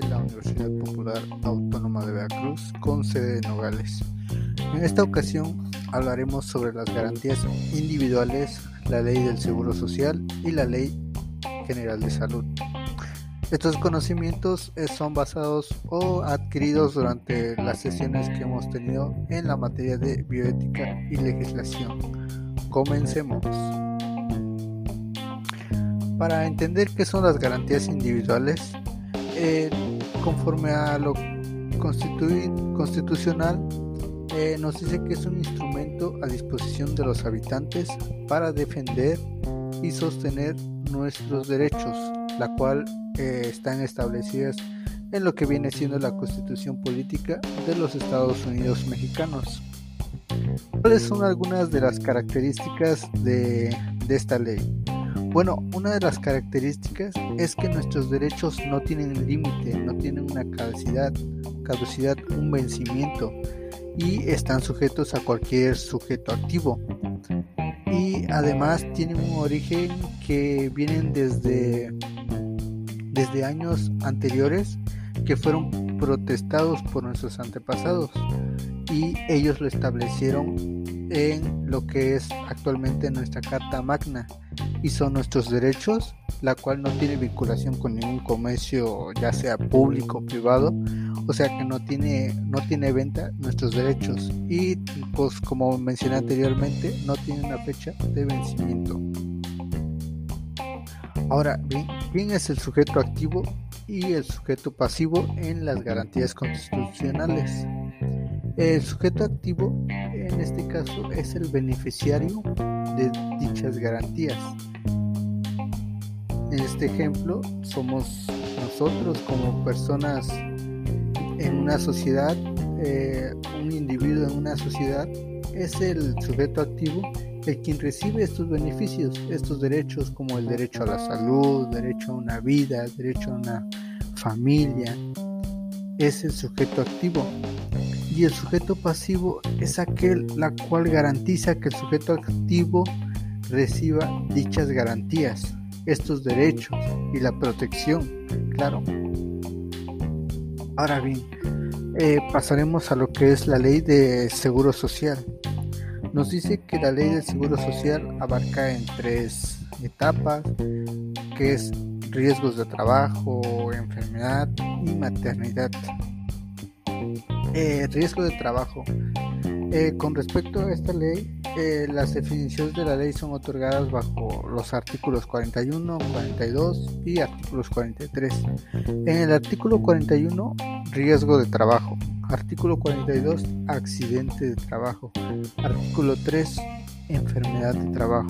de la Universidad Popular Autónoma de Veracruz con sede en Nogales. En esta ocasión hablaremos sobre las garantías individuales, la ley del Seguro Social y la ley general de salud. Estos conocimientos eh, son basados o adquiridos durante las sesiones que hemos tenido en la materia de bioética y legislación. Comencemos. Para entender qué son las garantías individuales, eh, conforme a lo constitucional, eh, nos dice que es un instrumento a disposición de los habitantes para defender y sostener nuestros derechos, la cual eh, están establecidas en lo que viene siendo la constitución política de los Estados Unidos mexicanos. ¿Cuáles son algunas de las características de, de esta ley? Bueno, una de las características es que nuestros derechos no tienen límite, no tienen una caducidad, caducidad, un vencimiento y están sujetos a cualquier sujeto activo. Y además tienen un origen que vienen desde, desde años anteriores que fueron protestados por nuestros antepasados y ellos lo establecieron en lo que es actualmente nuestra Carta Magna y son nuestros derechos, la cual no tiene vinculación con ningún comercio, ya sea público o privado, o sea que no tiene, no tiene venta nuestros derechos y pues como mencioné anteriormente no tiene una fecha de vencimiento. Ahora bien, ¿quién es el sujeto activo y el sujeto pasivo en las garantías constitucionales? El sujeto activo este caso es el beneficiario de dichas garantías. En este ejemplo somos nosotros como personas en una sociedad, eh, un individuo en una sociedad es el sujeto activo el quien recibe estos beneficios, estos derechos como el derecho a la salud, derecho a una vida, derecho a una familia, es el sujeto activo. Y el sujeto pasivo es aquel la cual garantiza que el sujeto activo reciba dichas garantías, estos derechos y la protección, claro. Ahora bien, eh, pasaremos a lo que es la ley de seguro social. Nos dice que la ley del seguro social abarca en tres etapas, que es riesgos de trabajo, enfermedad y maternidad. Eh, riesgo de trabajo. Eh, con respecto a esta ley, eh, las definiciones de la ley son otorgadas bajo los artículos 41, 42 y artículos 43. En el artículo 41, riesgo de trabajo. Artículo 42, accidente de trabajo. Artículo 3, enfermedad de trabajo.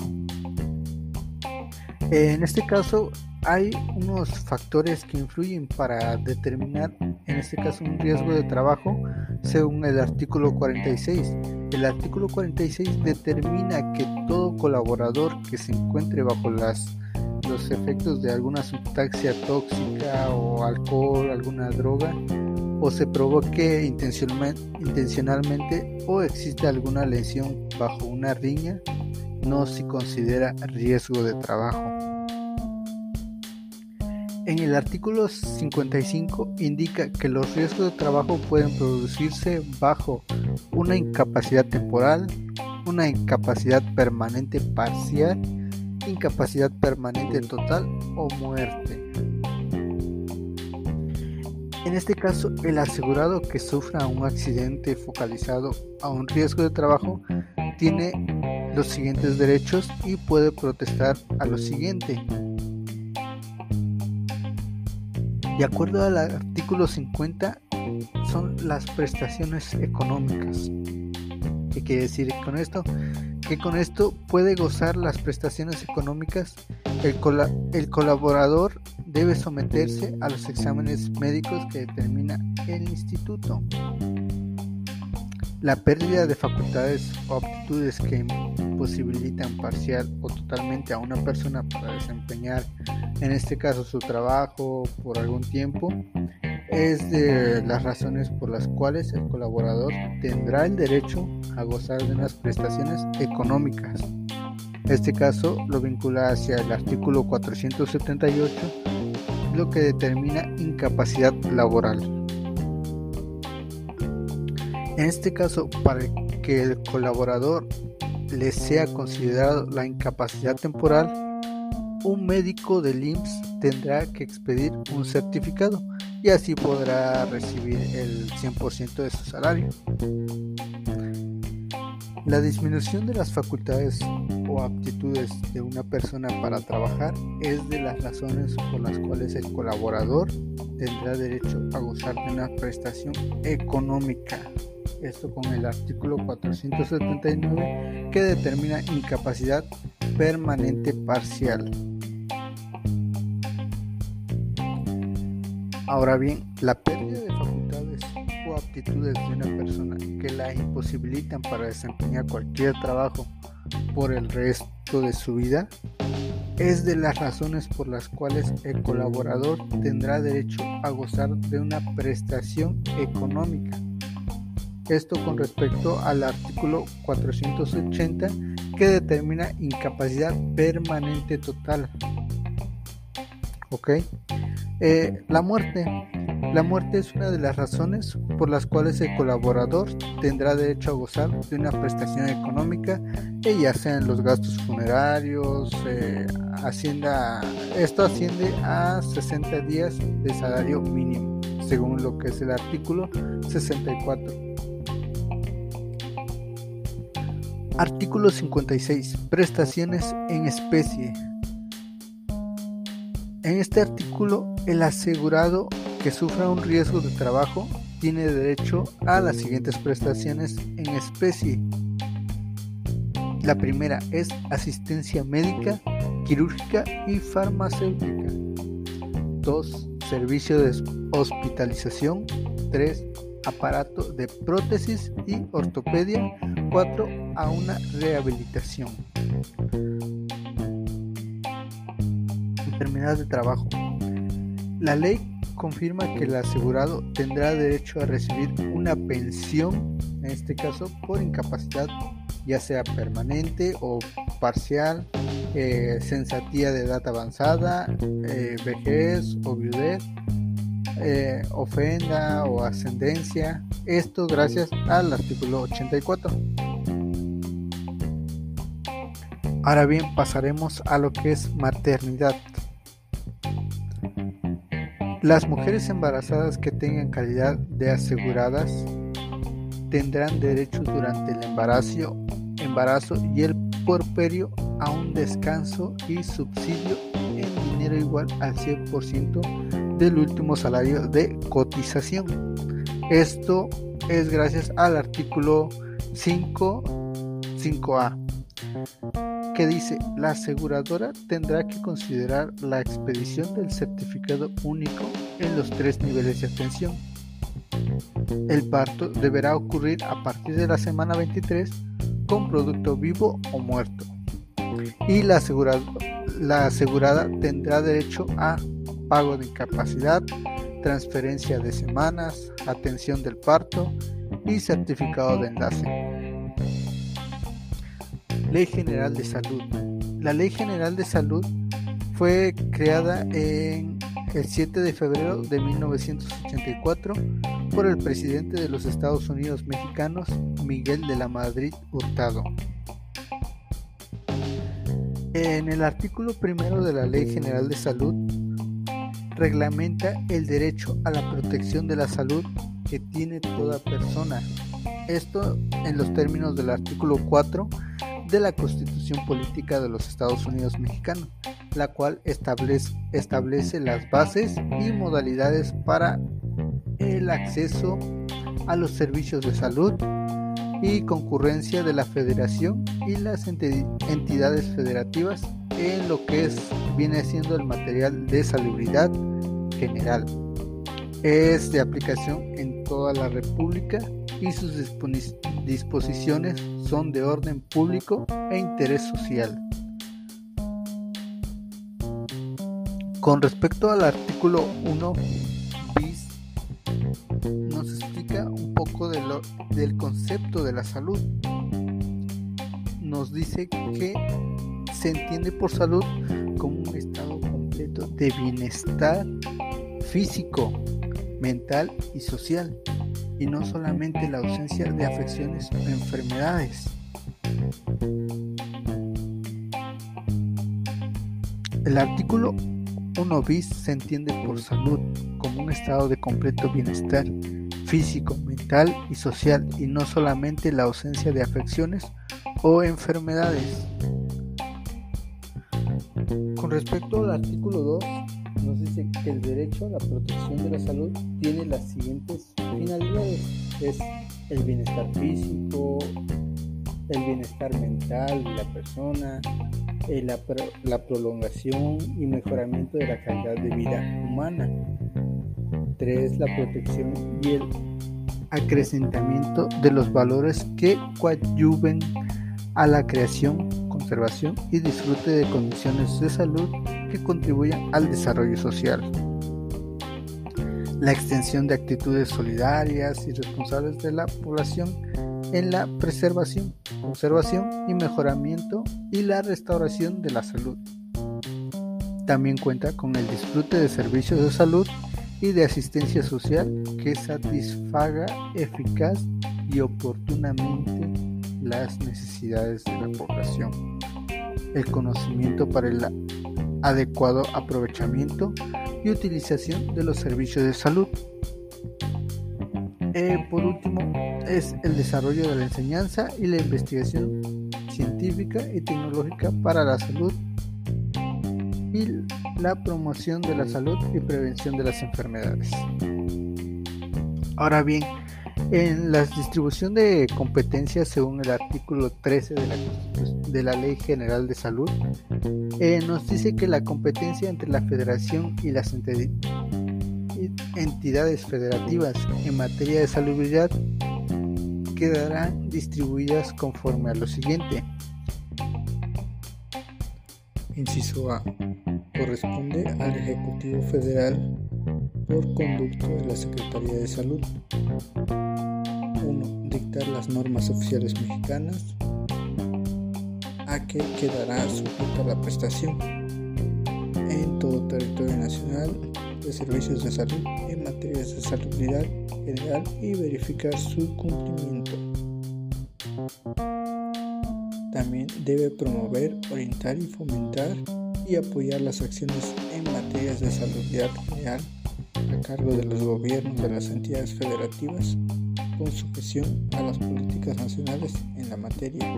En este caso hay unos factores que influyen para determinar, en este caso, un riesgo de trabajo según el artículo 46. El artículo 46 determina que todo colaborador que se encuentre bajo las, los efectos de alguna sustancia tóxica o alcohol, alguna droga, o se provoque intencionalmente o existe alguna lesión bajo una riña, no se considera riesgo de trabajo. En el artículo 55 indica que los riesgos de trabajo pueden producirse bajo una incapacidad temporal, una incapacidad permanente parcial, incapacidad permanente total o muerte. En este caso, el asegurado que sufra un accidente focalizado a un riesgo de trabajo tiene los siguientes derechos y puede protestar a lo siguiente. De acuerdo al artículo 50, son las prestaciones económicas. ¿Qué quiere decir con esto? Que con esto puede gozar las prestaciones económicas el, el colaborador debe someterse a los exámenes médicos que determina el instituto. La pérdida de facultades o aptitudes que imposibilitan parcial o totalmente a una persona para desempeñar, en este caso su trabajo por algún tiempo, es de las razones por las cuales el colaborador tendrá el derecho a gozar de unas prestaciones económicas. Este caso lo vincula hacia el artículo 478, lo que determina incapacidad laboral. En este caso, para que el colaborador le sea considerado la incapacidad temporal, un médico del IMSS tendrá que expedir un certificado y así podrá recibir el 100% de su salario. La disminución de las facultades o aptitudes de una persona para trabajar es de las razones por las cuales el colaborador tendrá derecho a gozar de una prestación económica. Esto con el artículo 479 que determina incapacidad permanente parcial. Ahora bien, la pérdida de facultades o aptitudes de una persona que la imposibilitan para desempeñar cualquier trabajo por el resto de su vida es de las razones por las cuales el colaborador tendrá derecho a gozar de una prestación económica. Esto con respecto al artículo 480 que determina incapacidad permanente total. ¿Ok? Eh, la muerte. La muerte es una de las razones por las cuales el colaborador tendrá derecho a gozar de una prestación económica, eh, ya sean los gastos funerarios, eh, hacienda, esto asciende a 60 días de salario mínimo, según lo que es el artículo 64. Artículo 56. Prestaciones en especie. En este artículo, el asegurado que sufra un riesgo de trabajo tiene derecho a las siguientes prestaciones en especie. La primera es asistencia médica, quirúrgica y farmacéutica. 2. Servicio de hospitalización. 3. Aparato de prótesis y ortopedia. 4. A una rehabilitación. enfermedad de trabajo. La ley confirma que el asegurado tendrá derecho a recibir una pensión, en este caso por incapacidad, ya sea permanente o parcial, eh, sensatía de edad avanzada, eh, vejez o viudez, eh, ofenda o ascendencia. Esto gracias al artículo 84. Ahora bien, pasaremos a lo que es maternidad. Las mujeres embarazadas que tengan calidad de aseguradas tendrán derecho durante el embarazo, embarazo y el porperio a un descanso y subsidio en dinero igual al 100% del último salario de cotización. Esto es gracias al artículo 5, 5A que dice la aseguradora tendrá que considerar la expedición del certificado único en los tres niveles de atención. El parto deberá ocurrir a partir de la semana 23 con producto vivo o muerto. Y la, la asegurada tendrá derecho a pago de incapacidad, transferencia de semanas, atención del parto y certificado de enlace. Ley General de Salud. La Ley General de Salud fue creada en el 7 de febrero de 1984 por el presidente de los Estados Unidos mexicanos, Miguel de la Madrid Hurtado. En el artículo primero de la Ley General de Salud reglamenta el derecho a la protección de la salud que tiene toda persona. Esto en los términos del artículo 4 de la Constitución Política de los Estados Unidos Mexicanos, la cual establece, establece las bases y modalidades para el acceso a los servicios de salud y concurrencia de la federación y las entidades federativas en lo que es, viene siendo el material de salubridad general. Es de aplicación en toda la República y sus disposiciones de orden público e interés social. Con respecto al artículo 1 bis, nos explica un poco del concepto de la salud. Nos dice que se entiende por salud como un estado completo de bienestar físico, mental y social, y no solamente la ausencia de afecciones o enfermedades. El artículo 1 bis se entiende por salud como un estado de completo bienestar físico, mental y social y no solamente la ausencia de afecciones o enfermedades. Con respecto al artículo 2, nos que el derecho a la protección de la salud tiene las siguientes finalidades. Es el bienestar físico, el bienestar mental de la persona, eh, la, prolongación y mejoramiento de la calidad de vida humana. 3. La protección y el acrecentamiento de los valores que coadyuven a la creación, conservación y disfrute de condiciones de salud que al desarrollo social. La extensión de actitudes solidarias y responsables de la población en la preservación, conservación y mejoramiento y la restauración de la salud. También cuenta con el disfrute de servicios de salud y de asistencia social que satisfaga eficaz y oportunamente las necesidades de la población. El conocimiento para el adecuado aprovechamiento y utilización de los servicios de salud. Eh, por último, es el desarrollo de la enseñanza y la investigación científica y tecnológica para la salud y la promoción de la salud y prevención de las enfermedades. Ahora bien, en la distribución de competencias según el artículo 13 de la, Ley General de Salud, eh, nos dice que la competencia entre la federación y las entidades federativas en materia de salubridad quedarán distribuidas conforme a lo siguiente. Inciso A. Corresponde al Ejecutivo Federal por conducto de la Secretaría de Salud. 1. Dictar las normas oficiales mexicanas a que quedará sujeta la prestación en todo territorio nacional de servicios de salud en materias de salubridad general y verificar su cumplimiento. También debe promover, orientar y fomentar y apoyar las acciones en materias de salubridad general a cargo de los gobiernos de las entidades federativas con sujeción a las políticas nacionales en la materia.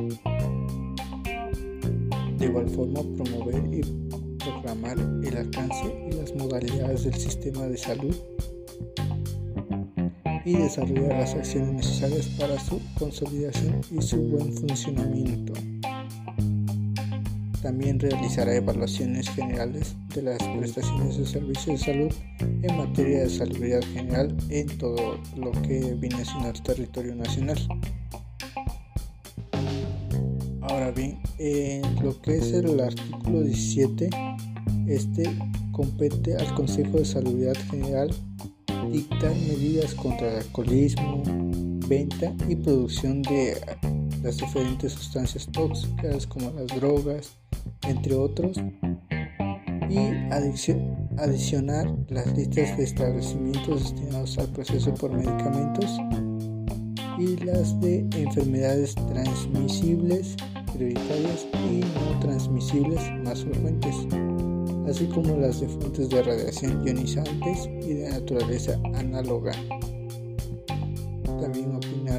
De igual forma, promover y proclamar el alcance y las modalidades del sistema de salud y desarrollar las acciones necesarias para su consolidación y su buen funcionamiento. También realizará evaluaciones generales de las prestaciones de servicios de salud en materia de salubridad general en todo lo que viene siendo el territorio nacional. Ahora bien, en lo que es el artículo 17, este compete al Consejo de Salubridad General dictar medidas contra el alcoholismo, venta y producción de las diferentes sustancias tóxicas como las drogas, entre otros, y adicionar las listas de establecimientos destinados al proceso por medicamentos y las de enfermedades transmisibles prioritarias y no transmisibles más frecuentes, así como las de fuentes de radiación ionizantes y de naturaleza análoga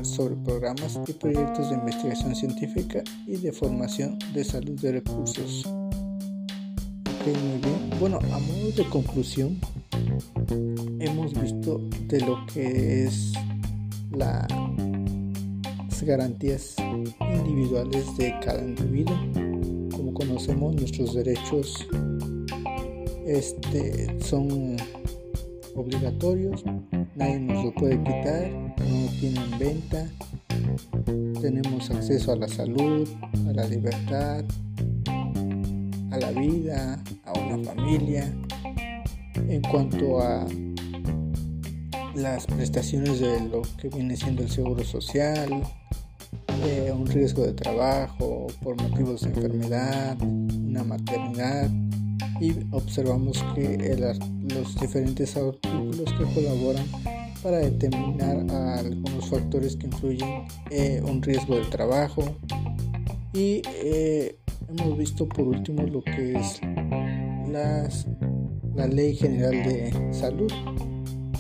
sobre programas y proyectos de investigación científica y de formación de salud de recursos. muy bien. Bueno, a modo de conclusión, hemos visto de lo que es las garantías individuales de cada individuo. Como conocemos, nuestros derechos este, son obligatorios nadie nos lo puede quitar, no tienen venta, tenemos acceso a la salud, a la libertad, a la vida, a una familia. En cuanto a las prestaciones de lo que viene siendo el seguro social, eh, un riesgo de trabajo por motivos de enfermedad, una maternidad y observamos que los diferentes artículos que colaboran para determinar algunos factores que influyen en un riesgo de trabajo. Y eh, hemos visto por último lo que es la ley general de salud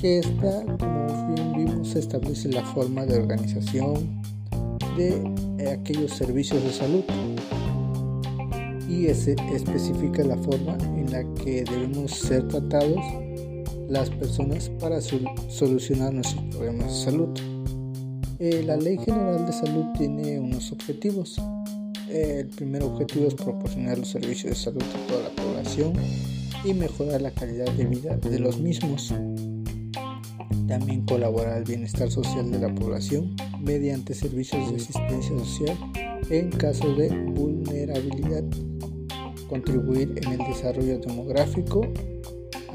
que esta como bien vimos establece la forma de organización de eh, aquellos servicios de salud. Y ese especifica la forma en la que debemos ser tratados las personas para solucionar nuestros problemas de salud. Eh, la Ley General de Salud tiene unos objetivos. el primer objetivo es proporcionar los servicios de salud a toda la población y mejorar la calidad de vida de los mismos. También colaborar al bienestar social de la población mediante servicios de asistencia social en caso de vulnerabilidad. Contribuir en el desarrollo demográfico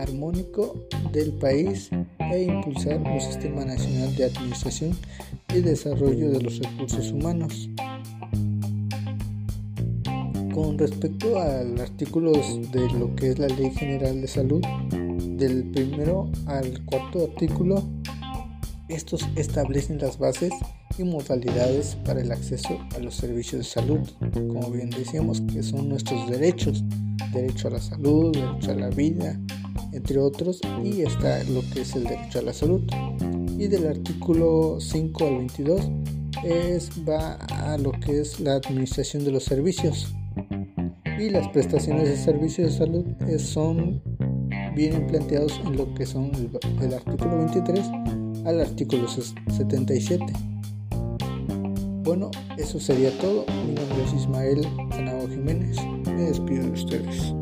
armónico del país e impulsar un sistema nacional de administración y desarrollo de los recursos humanos. Con respecto al artículo de lo que es la Ley General de Salud, del primero al cuarto artículo, estos establecen las bases y modalidades para el acceso a los servicios de salud, como bien decíamos, que son nuestros derechos, derecho a la salud, derecho a la vida, entre otros, y está lo que es el derecho a la salud. Y del artículo 5 al 22 es, va a lo que es la administración de los servicios. Y las prestaciones de servicios de salud son vienen planteados en lo que son el, el artículo 23 al artículo 77. Bueno, eso sería todo. Mi nombre es Ismael Sanabo Jiménez. Me despido de ustedes.